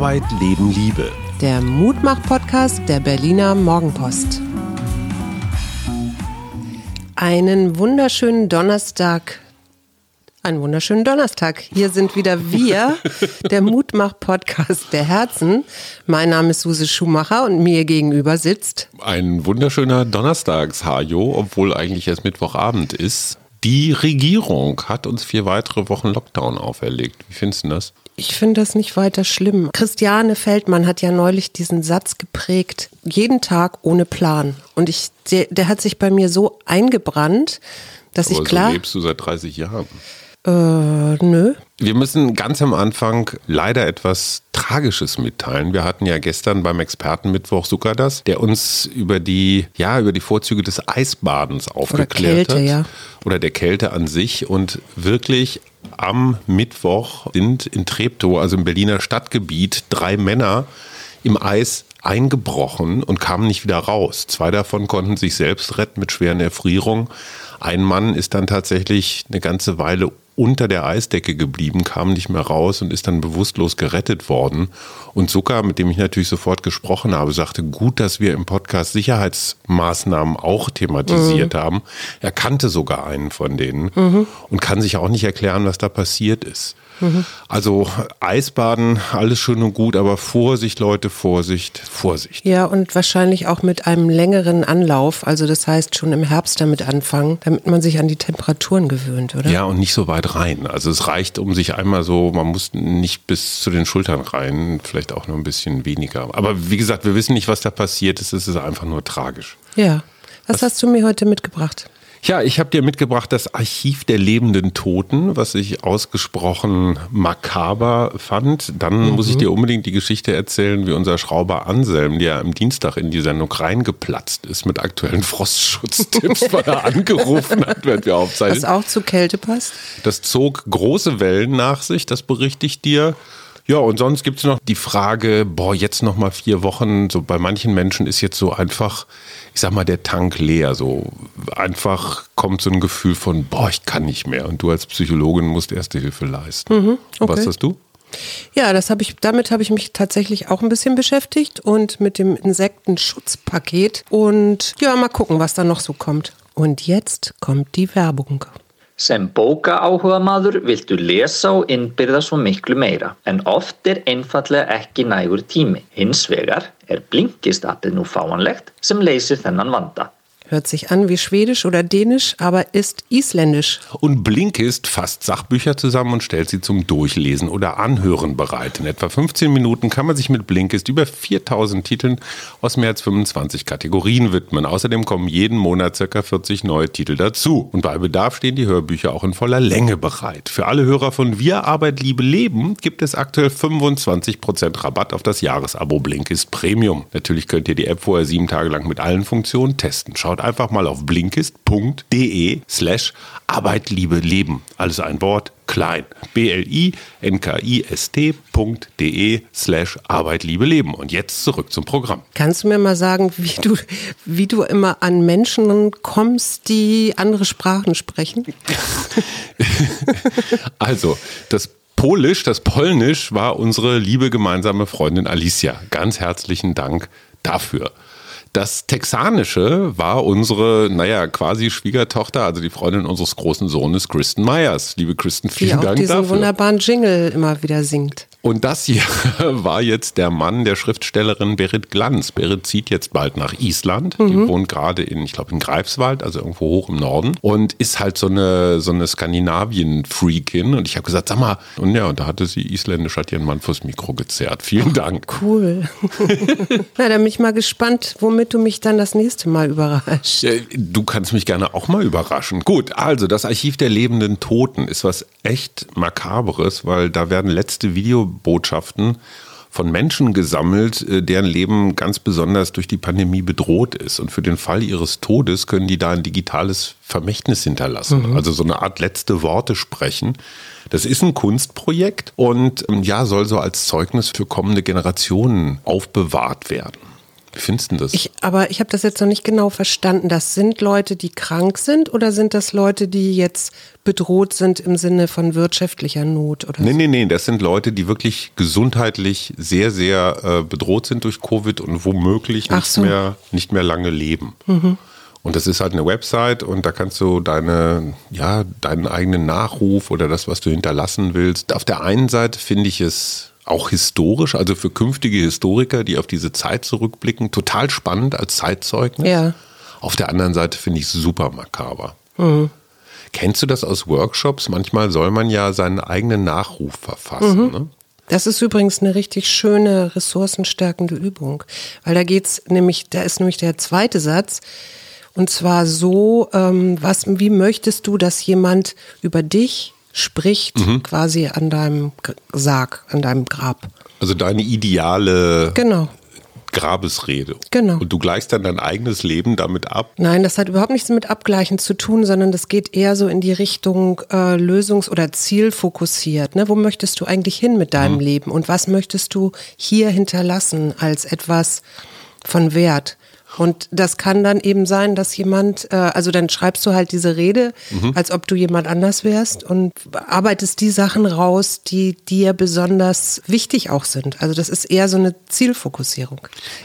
Arbeit, Leben, Liebe. Der Mutmach-Podcast der Berliner Morgenpost. Einen wunderschönen Donnerstag. Einen wunderschönen Donnerstag. Hier sind wieder wir, der Mutmach-Podcast der Herzen. Mein Name ist Suse Schumacher und mir gegenüber sitzt. Ein wunderschöner Donnerstags-Hajo, obwohl eigentlich erst Mittwochabend ist. Die Regierung hat uns vier weitere Wochen Lockdown auferlegt. Wie findest du das? Ich finde das nicht weiter schlimm. Christiane Feldmann hat ja neulich diesen Satz geprägt, jeden Tag ohne Plan. Und ich, der, der hat sich bei mir so eingebrannt, dass Aber ich klar. So lebst du seit 30 Jahren. Äh, nö. Wir müssen ganz am Anfang leider etwas Tragisches mitteilen. Wir hatten ja gestern beim Expertenmittwoch Sukadas, der uns über die, ja, über die Vorzüge des Eisbadens aufgeklärt Kälte, hat. ja. Oder der Kälte an sich. Und wirklich am Mittwoch sind in Treptow, also im Berliner Stadtgebiet, drei Männer im Eis eingebrochen und kamen nicht wieder raus. Zwei davon konnten sich selbst retten mit schweren Erfrierungen. Ein Mann ist dann tatsächlich eine ganze Weile unter der Eisdecke geblieben, kam nicht mehr raus und ist dann bewusstlos gerettet worden. Und Zucker, mit dem ich natürlich sofort gesprochen habe, sagte, gut, dass wir im Podcast Sicherheitsmaßnahmen auch thematisiert mhm. haben. Er kannte sogar einen von denen mhm. und kann sich auch nicht erklären, was da passiert ist. Also Eisbaden, alles schön und gut, aber Vorsicht, Leute, Vorsicht, Vorsicht. Ja, und wahrscheinlich auch mit einem längeren Anlauf. Also das heißt schon im Herbst damit anfangen, damit man sich an die Temperaturen gewöhnt, oder? Ja, und nicht so weit rein. Also es reicht, um sich einmal so, man muss nicht bis zu den Schultern rein, vielleicht auch nur ein bisschen weniger. Aber wie gesagt, wir wissen nicht, was da passiert ist. Es ist einfach nur tragisch. Ja. Was, was hast du mir heute mitgebracht? Ja, ich habe dir mitgebracht das Archiv der lebenden Toten, was ich ausgesprochen makaber fand. Dann mhm. muss ich dir unbedingt die Geschichte erzählen, wie unser Schrauber Anselm, der am Dienstag in die Sendung reingeplatzt ist mit aktuellen Frostschutztipps, weil er angerufen hat, während wir aufzeichnen. Was auch zu Kälte passt. Das zog große Wellen nach sich, das berichte ich dir. Ja, und sonst gibt es noch die Frage, boah, jetzt noch mal vier Wochen. So bei manchen Menschen ist jetzt so einfach, ich sag mal, der Tank leer. So einfach kommt so ein Gefühl von, boah, ich kann nicht mehr. Und du als Psychologin musst Erste Hilfe leisten. Mhm, okay. Was hast du? Ja, das habe ich, damit habe ich mich tatsächlich auch ein bisschen beschäftigt und mit dem Insektenschutzpaket. Und ja, mal gucken, was da noch so kommt. Und jetzt kommt die Werbung. Sem bókaáhugamaður viltu lesa og innbyrða svo miklu meira, en oft er einfallega ekki nægur tími. Hins vegar er Blinkist-appið nú fáanlegt sem leysir þennan vanda. Hört sich an wie Schwedisch oder Dänisch, aber ist Isländisch. Und Blinkist fasst Sachbücher zusammen und stellt sie zum Durchlesen oder Anhören bereit. In etwa 15 Minuten kann man sich mit Blinkist über 4000 Titeln aus mehr als 25 Kategorien widmen. Außerdem kommen jeden Monat ca. 40 neue Titel dazu. Und bei Bedarf stehen die Hörbücher auch in voller Länge bereit. Für alle Hörer von Wir Arbeit, Liebe, Leben gibt es aktuell 25% Rabatt auf das Jahresabo Blinkist Premium. Natürlich könnt ihr die App vorher sieben Tage lang mit allen Funktionen testen. Schaut Schaut einfach mal auf blinkist.de slash Arbeit, Liebe, Leben. Alles ein Wort, klein. B-L-I-N-K-I-S-T.de slash Arbeit, Liebe, Leben. Und jetzt zurück zum Programm. Kannst du mir mal sagen, wie du, wie du immer an Menschen kommst, die andere Sprachen sprechen? also, das Polisch, das Polnisch war unsere liebe gemeinsame Freundin Alicia. Ganz herzlichen Dank dafür. Das Texanische war unsere, naja, quasi Schwiegertochter, also die Freundin unseres großen Sohnes, Kristen Myers. Liebe Kristen, vielen die auch Dank diesen dafür. wunderbaren Jingle immer wieder singt. Und das hier war jetzt der Mann der Schriftstellerin Berit Glanz. Berit zieht jetzt bald nach Island. Mhm. Die wohnt gerade in, ich glaube, in Greifswald, also irgendwo hoch im Norden. Und ist halt so eine, so eine Skandinavien-Freakin. Und ich habe gesagt, sag mal, und ja, und da hatte sie isländisch, hat ihren Mann fürs Mikro gezerrt. Vielen Dank. Cool. Na, dann bin ich mal gespannt, womit du mich dann das nächste Mal überraschst. Ja, du kannst mich gerne auch mal überraschen. Gut, also das Archiv der lebenden Toten ist was echt Makaberes, weil da werden letzte Video Botschaften von Menschen gesammelt, äh, deren Leben ganz besonders durch die Pandemie bedroht ist. Und für den Fall ihres Todes können die da ein digitales Vermächtnis hinterlassen. Mhm. Also so eine Art letzte Worte sprechen. Das ist ein Kunstprojekt und ähm, ja, soll so als Zeugnis für kommende Generationen aufbewahrt werden. Wie findest du das? Ich, aber ich habe das jetzt noch nicht genau verstanden. Das sind Leute, die krank sind oder sind das Leute, die jetzt bedroht sind im Sinne von wirtschaftlicher Not? Oder nee, so? nee, nee, das sind Leute, die wirklich gesundheitlich sehr, sehr äh, bedroht sind durch Covid und womöglich nicht, so. mehr, nicht mehr lange leben. Mhm. Und das ist halt eine Website und da kannst du deine, ja, deinen eigenen Nachruf oder das, was du hinterlassen willst. Auf der einen Seite finde ich es auch historisch, also für künftige Historiker, die auf diese Zeit zurückblicken, total spannend als Zeitzeugnis. Ja. Auf der anderen Seite finde ich es super makaber. Mhm. Kennst du das aus Workshops? Manchmal soll man ja seinen eigenen Nachruf verfassen. Mhm. Ne? Das ist übrigens eine richtig schöne ressourcenstärkende Übung, weil da geht's nämlich, da ist nämlich der zweite Satz. Und zwar so, ähm, was, wie möchtest du, dass jemand über dich spricht, mhm. quasi an deinem Sarg, an deinem Grab. Also deine ideale genau. Grabesrede. Genau. Und du gleichst dann dein eigenes Leben damit ab? Nein, das hat überhaupt nichts mit Abgleichen zu tun, sondern das geht eher so in die Richtung äh, Lösungs- oder Zielfokussiert. Ne? Wo möchtest du eigentlich hin mit deinem mhm. Leben und was möchtest du hier hinterlassen als etwas von Wert? Und das kann dann eben sein, dass jemand, äh, also dann schreibst du halt diese Rede, mhm. als ob du jemand anders wärst und arbeitest die Sachen raus, die dir besonders wichtig auch sind. Also das ist eher so eine Zielfokussierung.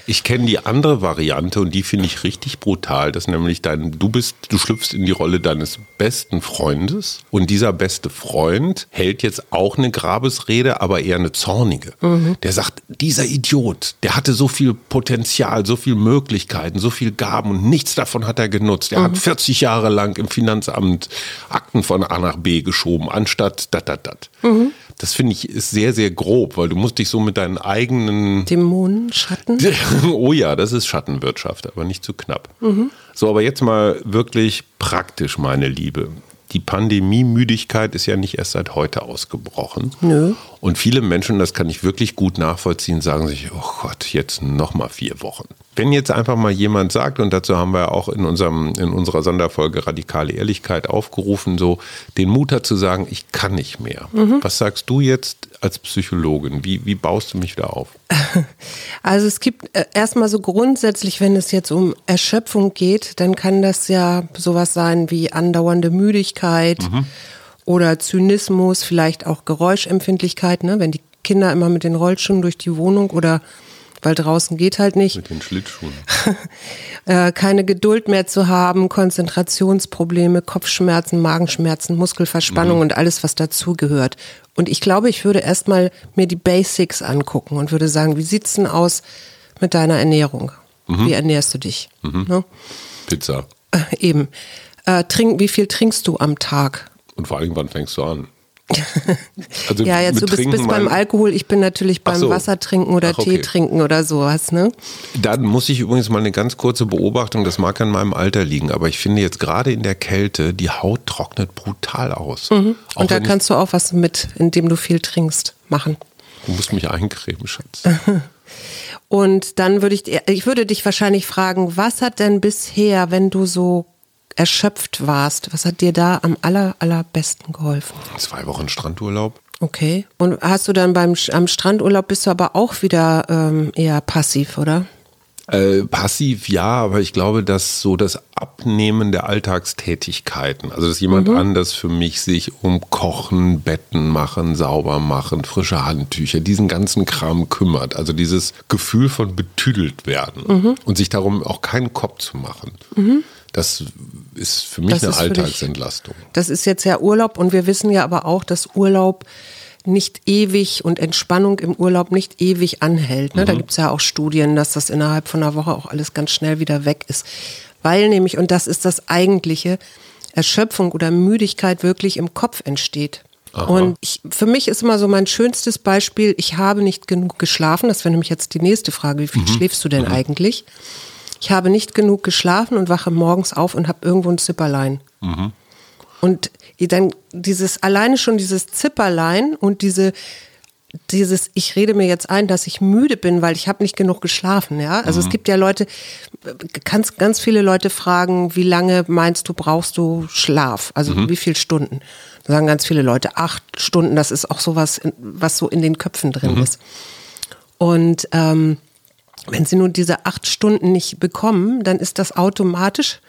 Ich kenne die andere Variante und die finde ich richtig brutal. Das ist nämlich dein, du bist, du schlüpfst in die Rolle deines besten Freundes und dieser beste Freund hält jetzt auch eine Grabesrede, aber eher eine zornige. Mhm. Der sagt, dieser Idiot, der hatte so viel Potenzial, so viel Möglichkeit Möglichkeiten, so viel Gaben und nichts davon hat er genutzt. Er mhm. hat 40 Jahre lang im Finanzamt Akten von A nach B geschoben, anstatt dat, dat, dat. Mhm. Das finde ich ist sehr, sehr grob, weil du musst dich so mit deinen eigenen Dämonen, Schatten. oh ja, das ist Schattenwirtschaft, aber nicht zu knapp. Mhm. So, aber jetzt mal wirklich praktisch, meine Liebe die Pandemiemüdigkeit ist ja nicht erst seit heute ausgebrochen. Nö. Und viele Menschen, das kann ich wirklich gut nachvollziehen, sagen sich, oh Gott, jetzt noch mal vier Wochen. Wenn jetzt einfach mal jemand sagt, und dazu haben wir auch in, unserem, in unserer Sonderfolge Radikale Ehrlichkeit aufgerufen, so den Mut hat zu sagen, ich kann nicht mehr. Mhm. Was sagst du jetzt als Psychologin? Wie, wie baust du mich da auf? Also es gibt äh, erstmal so grundsätzlich, wenn es jetzt um Erschöpfung geht, dann kann das ja sowas sein wie andauernde Müdigkeit mhm. oder Zynismus, vielleicht auch Geräuschempfindlichkeit, ne? wenn die Kinder immer mit den Rollschuhen durch die Wohnung oder weil draußen geht halt nicht. Mit den Schlittschuhen. Äh, keine Geduld mehr zu haben, Konzentrationsprobleme, Kopfschmerzen, Magenschmerzen, Muskelverspannung mhm. und alles, was dazugehört. Und ich glaube, ich würde erstmal mir die Basics angucken und würde sagen, wie sieht's denn aus mit deiner Ernährung? Mhm. Wie ernährst du dich? Mhm. Ne? Pizza. Äh, eben. Äh, trink, wie viel trinkst du am Tag? Und vor allem, wann fängst du an? Also ja, jetzt du bist, bist beim Alkohol, ich bin natürlich beim so. Wasser trinken oder Ach, okay. Tee trinken oder sowas, ne? Dann muss ich übrigens mal eine ganz kurze Beobachtung, das mag an meinem Alter liegen, aber ich finde jetzt gerade in der Kälte, die Haut trocknet brutal aus. Mhm. Und da kannst du auch was mit, indem du viel trinkst, machen. Du musst mich eincremen, Schatz. Und dann würde ich, ich würde dich wahrscheinlich fragen, was hat denn bisher, wenn du so erschöpft warst, was hat dir da am aller, allerbesten geholfen? Zwei Wochen Strandurlaub. Okay. Und hast du dann beim am Strandurlaub bist du aber auch wieder ähm, eher passiv, oder? Äh, passiv ja, aber ich glaube, dass so das Abnehmen der Alltagstätigkeiten, also dass jemand mhm. anders für mich sich um Kochen, Betten machen, sauber machen, frische Handtücher, diesen ganzen Kram kümmert. Also dieses Gefühl von betüdelt werden mhm. und sich darum auch keinen Kopf zu machen. Mhm. Das ist für mich das eine Alltagsentlastung. Dich, das ist jetzt ja Urlaub und wir wissen ja aber auch, dass Urlaub nicht ewig und Entspannung im Urlaub nicht ewig anhält. Ne? Mhm. Da gibt es ja auch Studien, dass das innerhalb von einer Woche auch alles ganz schnell wieder weg ist. Weil nämlich, und das ist das eigentliche, Erschöpfung oder Müdigkeit wirklich im Kopf entsteht. Aha. Und ich, für mich ist immer so mein schönstes Beispiel, ich habe nicht genug geschlafen. Das wäre nämlich jetzt die nächste Frage. Wie viel mhm. schläfst du denn mhm. eigentlich? ich habe nicht genug geschlafen und wache morgens auf und habe irgendwo ein Zipperlein. Mhm. Und dann dieses, alleine schon dieses Zipperlein und diese, dieses, ich rede mir jetzt ein, dass ich müde bin, weil ich habe nicht genug geschlafen, ja. Also mhm. es gibt ja Leute, kannst ganz viele Leute fragen, wie lange meinst du, brauchst du Schlaf? Also mhm. wie viele Stunden? Da sagen ganz viele Leute, acht Stunden, das ist auch sowas, was so in den Köpfen drin mhm. ist. Und ähm, Wenn sie nun diese acht Stunden nicht bekommen, dann ist das automatisch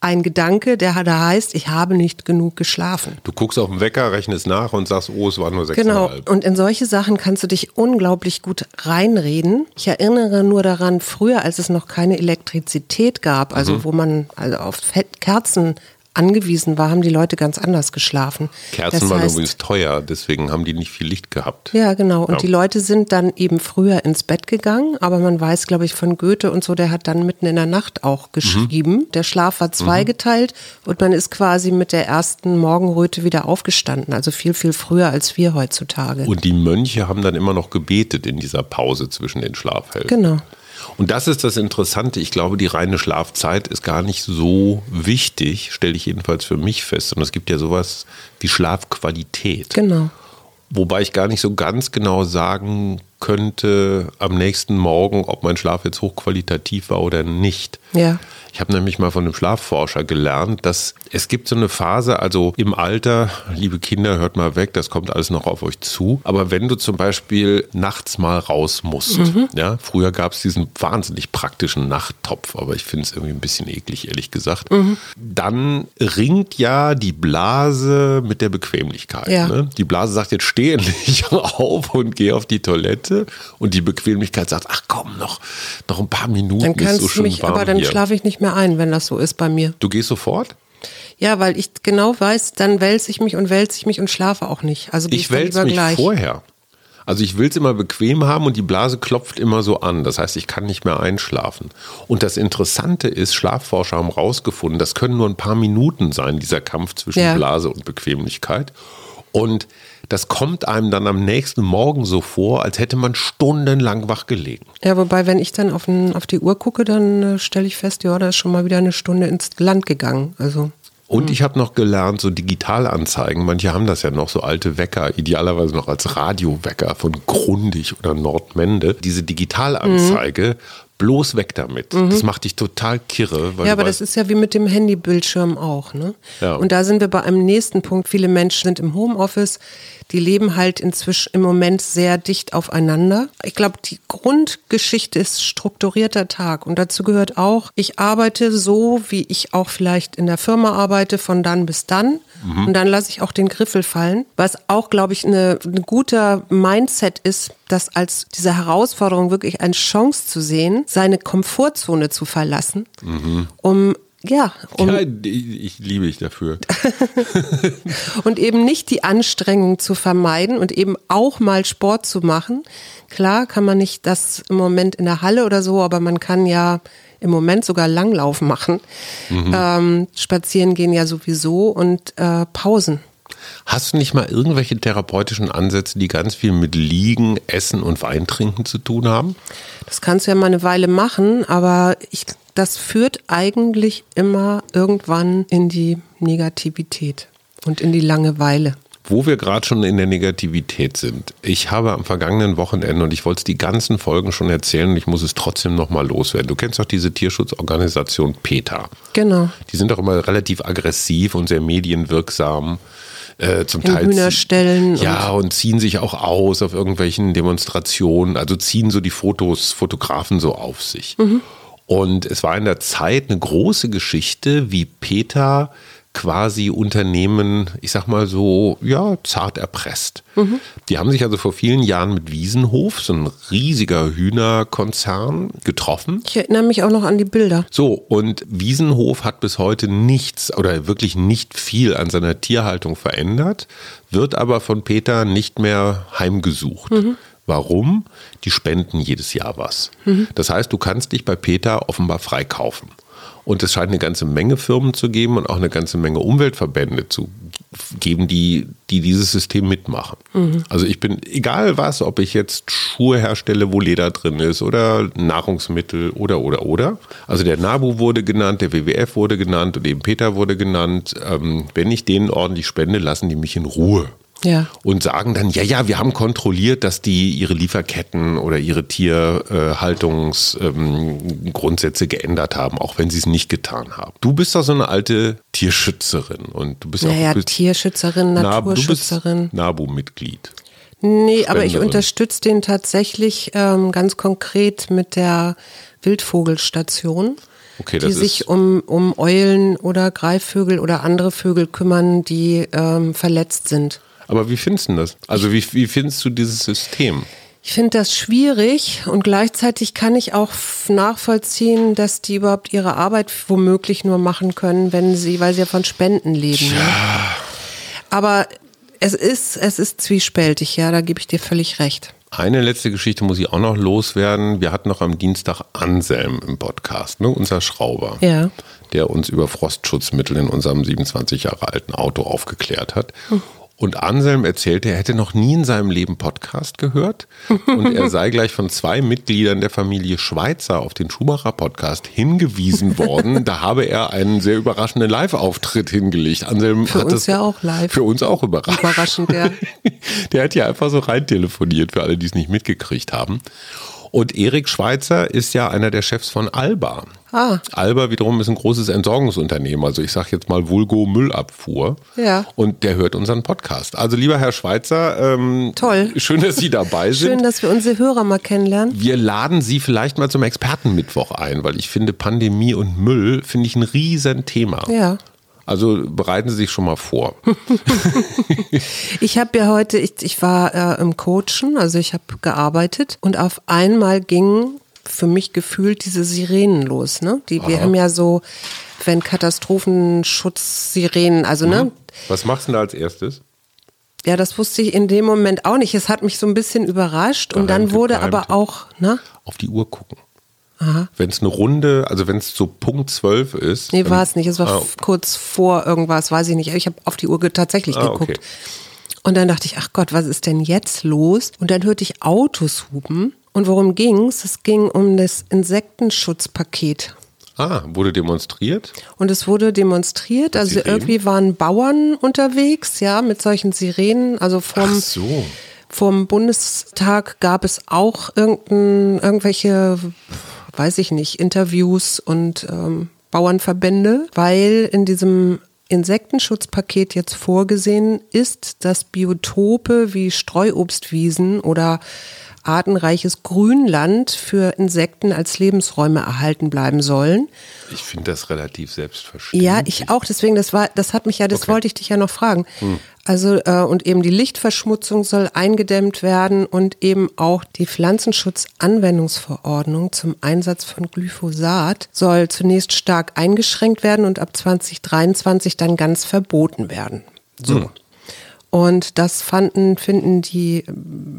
ein Gedanke, der da heißt, ich habe nicht genug geschlafen. Du guckst auf den Wecker, rechnest nach und sagst, oh, es war nur sechs Genau. Und in solche Sachen kannst du dich unglaublich gut reinreden. Ich erinnere nur daran, früher, als es noch keine Elektrizität gab, also mhm. wo man also auf Kerzen angewiesen war, haben die Leute ganz anders geschlafen. Kerzen das waren heißt, übrigens teuer, deswegen haben die nicht viel Licht gehabt. Ja, genau. Und ja. die Leute sind dann eben früher ins Bett gegangen, aber man weiß, glaube ich, von Goethe und so, der hat dann mitten in der Nacht auch geschrieben. Mhm. Der Schlaf war zweigeteilt mhm. und man ist quasi mit der ersten Morgenröte wieder aufgestanden, also viel, viel früher als wir heutzutage. Und die Mönche haben dann immer noch gebetet in dieser Pause zwischen den Schlafhelden. Genau. Und das ist das Interessante. Ich glaube, die reine Schlafzeit ist gar nicht so wichtig, stelle ich jedenfalls für mich fest. Und es gibt ja sowas wie Schlafqualität. Genau. Wobei ich gar nicht so ganz genau sagen könnte am nächsten Morgen, ob mein Schlaf jetzt hochqualitativ war oder nicht. Ja. Ich habe nämlich mal von einem Schlafforscher gelernt, dass es gibt so eine Phase, also im Alter, liebe Kinder, hört mal weg, das kommt alles noch auf euch zu. Aber wenn du zum Beispiel nachts mal raus musst, mhm. ja, früher gab es diesen wahnsinnig praktischen Nachttopf, aber ich finde es irgendwie ein bisschen eklig, ehrlich gesagt, mhm. dann ringt ja die Blase mit der Bequemlichkeit. Ja. Ne? Die Blase sagt jetzt steh endlich auf und geh auf die Toilette und die Bequemlichkeit sagt, ach komm, noch, noch ein paar Minuten dann kannst ist so schön mich, warm Aber dann schlafe ich nicht mehr ein, wenn das so ist bei mir. Du gehst sofort? Ja, weil ich genau weiß, dann wälze ich mich und wälze ich mich und schlafe auch nicht. Also ich wälze mich gleich. vorher. Also ich will es immer bequem haben und die Blase klopft immer so an. Das heißt, ich kann nicht mehr einschlafen. Und das Interessante ist, Schlafforscher haben herausgefunden, das können nur ein paar Minuten sein, dieser Kampf zwischen ja. Blase und Bequemlichkeit. Und das kommt einem dann am nächsten Morgen so vor, als hätte man stundenlang wach gelegen. Ja, wobei, wenn ich dann auf, den, auf die Uhr gucke, dann äh, stelle ich fest, ja, da ist schon mal wieder eine Stunde ins Land gegangen. Also. Und hm. ich habe noch gelernt, so Digitalanzeigen, manche haben das ja noch, so alte Wecker, idealerweise noch als Radiowecker von Grundig oder Nordmende. Diese Digitalanzeige mhm bloß weg damit. Mhm. Das macht dich total kirre. ja, aber das ist ja wie mit dem Handybildschirm auch. Ne? Ja. Und da sind wir bei einem nächsten Punkt. Viele Menschen sind im Homeoffice die leben halt inzwischen im Moment sehr dicht aufeinander. Ich glaube, die Grundgeschichte ist strukturierter Tag und dazu gehört auch, ich arbeite so, wie ich auch vielleicht in der Firma arbeite, von dann bis dann. Mhm. Und dann lasse ich auch den Griffel fallen, was auch, glaube ich, eine, ein guter Mindset ist, das als diese Herausforderung wirklich eine Chance zu sehen, seine Komfortzone zu verlassen, mhm. um ja, um ja, ich liebe ich dafür. und eben nicht die Anstrengung zu vermeiden und eben auch mal Sport zu machen. Klar kann man nicht das im Moment in der Halle oder so, aber man kann ja im Moment sogar Langlauf machen. Mhm. Ähm, spazieren gehen ja sowieso und äh, Pausen. Hast du nicht mal irgendwelche therapeutischen Ansätze, die ganz viel mit Liegen, Essen und Weintrinken zu tun haben? Das kannst du ja mal eine Weile machen, aber ich das führt eigentlich immer irgendwann in die Negativität und in die Langeweile. Wo wir gerade schon in der Negativität sind. Ich habe am vergangenen Wochenende, und ich wollte es die ganzen Folgen schon erzählen, und ich muss es trotzdem nochmal loswerden. Du kennst doch diese Tierschutzorganisation PETA. Genau. Die sind doch immer relativ aggressiv und sehr medienwirksam. Äh, zum in Teil Hühnerstellen. Ja, und, und ziehen sich auch aus auf irgendwelchen Demonstrationen, also ziehen so die Fotos, Fotografen so auf sich. Mhm. Und es war in der Zeit eine große Geschichte, wie Peter quasi Unternehmen, ich sag mal so, ja, zart erpresst. Mhm. Die haben sich also vor vielen Jahren mit Wiesenhof, so ein riesiger Hühnerkonzern, getroffen. Ich erinnere mich auch noch an die Bilder. So, und Wiesenhof hat bis heute nichts oder wirklich nicht viel an seiner Tierhaltung verändert, wird aber von Peter nicht mehr heimgesucht. Mhm. Warum? Die spenden jedes Jahr was. Mhm. Das heißt, du kannst dich bei Peter offenbar freikaufen. Und es scheint eine ganze Menge Firmen zu geben und auch eine ganze Menge Umweltverbände zu geben, die, die dieses System mitmachen. Mhm. Also ich bin, egal was, ob ich jetzt Schuhe herstelle, wo Leder drin ist oder Nahrungsmittel oder, oder, oder. Also der NABU wurde genannt, der WWF wurde genannt und eben Peter wurde genannt. Ähm, wenn ich denen ordentlich spende, lassen die mich in Ruhe. Ja. Und sagen dann, ja, ja, wir haben kontrolliert, dass die ihre Lieferketten oder ihre Tierhaltungsgrundsätze ähm, geändert haben, auch wenn sie es nicht getan haben. Du bist doch so eine alte Tierschützerin und du bist naja, auch bist Tierschützerin, Naturschützerin. NABU-Mitglied. Nee, aber ich unterstütze den tatsächlich ähm, ganz konkret mit der Wildvogelstation, Okay, die sich um, um Eulen oder Greifvögel oder andere Vögel kümmern, die ähm, verletzt sind. Aber wie findest du das? Also wie, wie findest du dieses System? Ich finde das schwierig und gleichzeitig kann ich auch nachvollziehen, dass die überhaupt ihre Arbeit womöglich nur machen können, wenn sie, weil sie ja von Spenden leben. Ne? Aber es ist, es ist zwiespältig, ja, da gebe ich dir völlig recht. Eine letzte Geschichte muss ich auch noch loswerden. Wir hatten noch am Dienstag Anselm im Podcast, ne? unser Schrauber, Ja. der uns über Frostschutzmittel in unserem 27 Jahre alten Auto aufgeklärt hat. Und Anselm erzählte, er hätte noch nie in seinem Leben Podcast gehört und er sei gleich von zwei Mitgliedern der Familie Schweizer auf den Schumacher Podcast hingewiesen worden. Da habe er einen sehr überraschenden Live-Auftritt hingelegt. Anselm Für hat uns ja auch live. Für uns auch überraschend. Überraschend, ja. Der hat ja einfach so rein telefoniert für alle, die es nicht mitgekriegt haben. Und Erik Schweizer ist ja einer der Chefs von Alba. Ah. Alba wiederum ist ein großes Entsorgungsunternehmen, also ich sage jetzt mal Vulgo Müllabfuhr. Ja. Und der hört unseren Podcast. Also lieber Herr Schweizer, ähm, Toll. schön, dass Sie dabei sind. Schön, dass wir unsere Hörer mal kennenlernen. wir laden Sie vielleicht mal zum Expertenmittwoch ein, weil ich finde, Pandemie und Müll finde ich ein Riesenthema. Ja. Also bereiten Sie sich schon mal vor. Ich habe ja heute, ich, ich war äh, im Coachen, also ich habe gearbeitet und auf einmal gingen für mich gefühlt diese Sirenen los. Ne? Die, wir haben ja so, wenn Katastrophenschutz-Sirenen, also ne, Was machst du denn da als erstes? ja, das wusste ich in dem Moment auch nicht. Es hat mich so ein bisschen überrascht und dann wurde Geheimtipp. aber auch, ne? Auf die Uhr gucken. Wenn es eine Runde, also wenn es so Punkt 12 ist. Nee, war es nicht. Es war Ah, kurz vor irgendwas, weiß ich nicht. Ich habe auf die Uhr ge tatsächlich Ah, geguckt. okay. Und dann dachte ich, ach Gott, was ist denn jetzt los? Und dann hörte ich Autos hupen. Und worum ging's? Es ging um das Insektenschutzpaket. ah, wurde demonstriert? Und es wurde demonstriert. Also Sirenen? irgendwie waren Bauern unterwegs, ja, mit solchen Sirenen. Also vom, Ach so. vom Bundestag gab es auch irgendein, irgendwelche, weiß ich nicht, Interviews und ähm, Bauernverbände, weil in diesem Insektenschutzpaket jetzt vorgesehen ist, dass Biotope wie Streuobstwiesen oder artenreiches Grünland für Insekten als Lebensräume erhalten bleiben sollen. Ich finde das relativ selbstverständlich. Ja, ich auch. Deswegen, das war, das hat mich ja, das Okay. Hm. wollte ich dich ja noch fragen. Also äh, und eben die Lichtverschmutzung soll eingedämmt werden und eben auch die Pflanzenschutzanwendungsverordnung zum Einsatz von Glyphosat soll zunächst stark eingeschränkt werden und ab 2023 dann ganz verboten werden. So. Hm. Und das fanden, finden die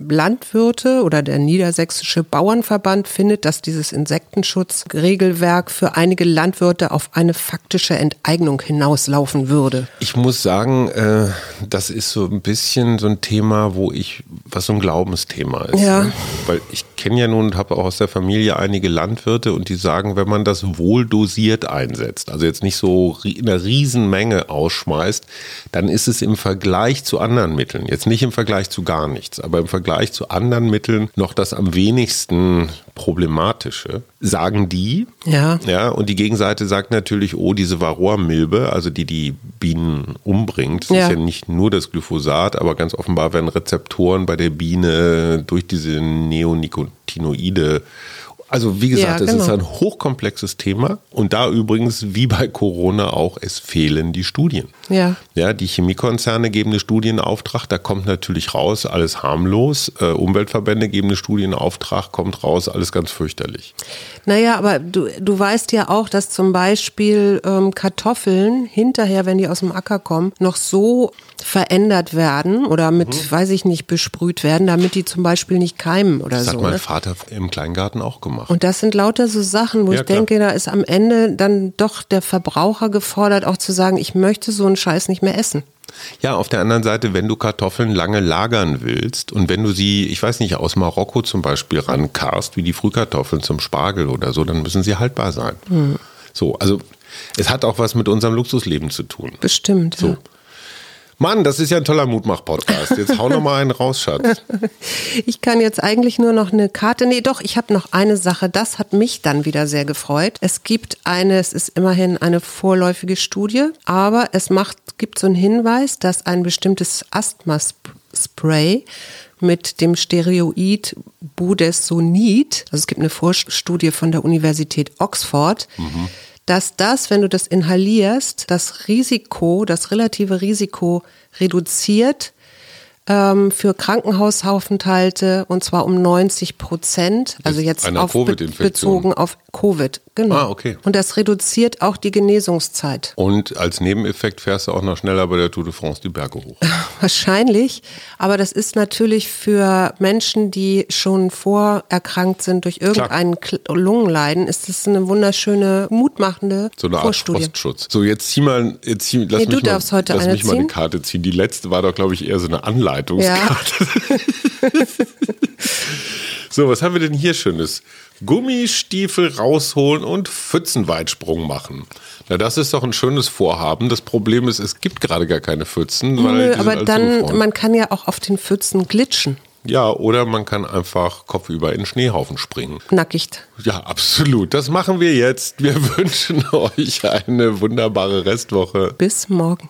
Landwirte oder der Niedersächsische Bauernverband findet, dass dieses Insektenschutzregelwerk für einige Landwirte auf eine faktische Enteignung hinauslaufen würde. Ich muss sagen, äh, das ist so ein bisschen so ein Thema, wo ich, was so ein Glaubensthema ist. Ja. Ne? Weil ich kenne ja nun und habe auch aus der Familie einige Landwirte und die sagen, wenn man das wohl dosiert einsetzt, also jetzt nicht so in einer Riesenmenge ausschmeißt, dann ist es im Vergleich zu anderen Mitteln, jetzt nicht im Vergleich zu gar nichts, aber im Vergleich zu anderen Mitteln noch das am wenigsten problematische, sagen die. Ja. Ja, und die Gegenseite sagt natürlich, oh, diese Varroa-Milbe, also die die Bienen umbringt, das Ja. ist ja nicht nur das Glyphosat, aber ganz offenbar werden Rezeptoren bei der Biene durch diese Neonicotinoide also wie gesagt, Ja, es ist genau. ein hochkomplexes Thema und da übrigens wie bei Corona auch, es fehlen die Studien. Ja. Ja, die Chemiekonzerne geben eine Studie in Auftrag, da kommt natürlich raus, alles harmlos. Äh, Umweltverbände geben eine Studie in Auftrag, kommt raus, alles ganz fürchterlich. Naja, aber du, du weißt ja auch, dass zum Beispiel ähm, Kartoffeln hinterher, wenn die aus dem Acker kommen, noch so verändert werden oder mit, Mhm. weiß ich nicht, besprüht werden, damit die zum Beispiel nicht keimen oder Das so. hat mein ne? Vater im Kleingarten auch gemacht. Und das sind lauter so Sachen, wo Ja, ich klar. denke, da ist am Ende dann doch der Verbraucher gefordert, auch zu sagen, ich möchte so einen Scheiß nicht mehr essen. Ja, auf der anderen Seite, wenn du Kartoffeln lange lagern willst und wenn du sie, ich weiß nicht, aus Marokko zum Beispiel rankarst, wie die Frühkartoffeln zum Spargel oder so, dann müssen sie haltbar sein. So, also es hat auch was mit unserem Luxusleben zu tun. Bestimmt. So. Ja. Mann, das ist ja ein toller Mutmach-Podcast. Jetzt hau noch mal einen raus, Schatz. Ich kann jetzt eigentlich nur noch eine Karte. Nee, doch, ich habe noch eine Sache. Das hat mich dann wieder sehr gefreut. Es gibt eine, es ist immerhin eine vorläufige Studie, aber es macht, gibt so einen Hinweis, dass ein bestimmtes Asthma-Spray mit dem Steroid Budesonid, also es gibt eine Vorstudie von der Universität Oxford, dass das, wenn du das inhalierst, das Risiko, das relative Risiko reduziert ähm, für Krankenhausaufenthalte und zwar um 90 Prozent. Also jetzt auf, Covid-Infektion. bezogen auf Covid. Genau. Ah, okay. Und das reduziert auch die Genesungszeit. Und als Nebeneffekt fährst du auch noch schneller bei der Tour de France die Berge hoch. Wahrscheinlich. Aber das ist natürlich für Menschen, die schon vorerkrankt sind durch irgendein Kl- Lungenleiden, ist das eine wunderschöne, mutmachende So eine Art Vorstudie. Frostschutz. So, jetzt zieh mal, jetzt zieh, lass Nee, mich mal, lass eine mich mal eine. Karte ziehen. Die letzte war doch, glaube ich, eher so eine Anleitungskarte. Ja, So, was haben wir denn hier Schönes? Gummistiefel rausholen und Pfützenweitsprung machen. Na, das ist doch ein schönes Vorhaben. Das Problem ist, es gibt gerade gar keine Pfützen. Weil nö, aber dann, zugefroren. man kann ja auch auf den Pfützen glitschen, Ja, oder man kann einfach kopfüber in den Schneehaufen springen. nackigt. Ja, absolut. Das machen wir jetzt. Wir wünschen euch eine wunderbare Restwoche. Bis morgen.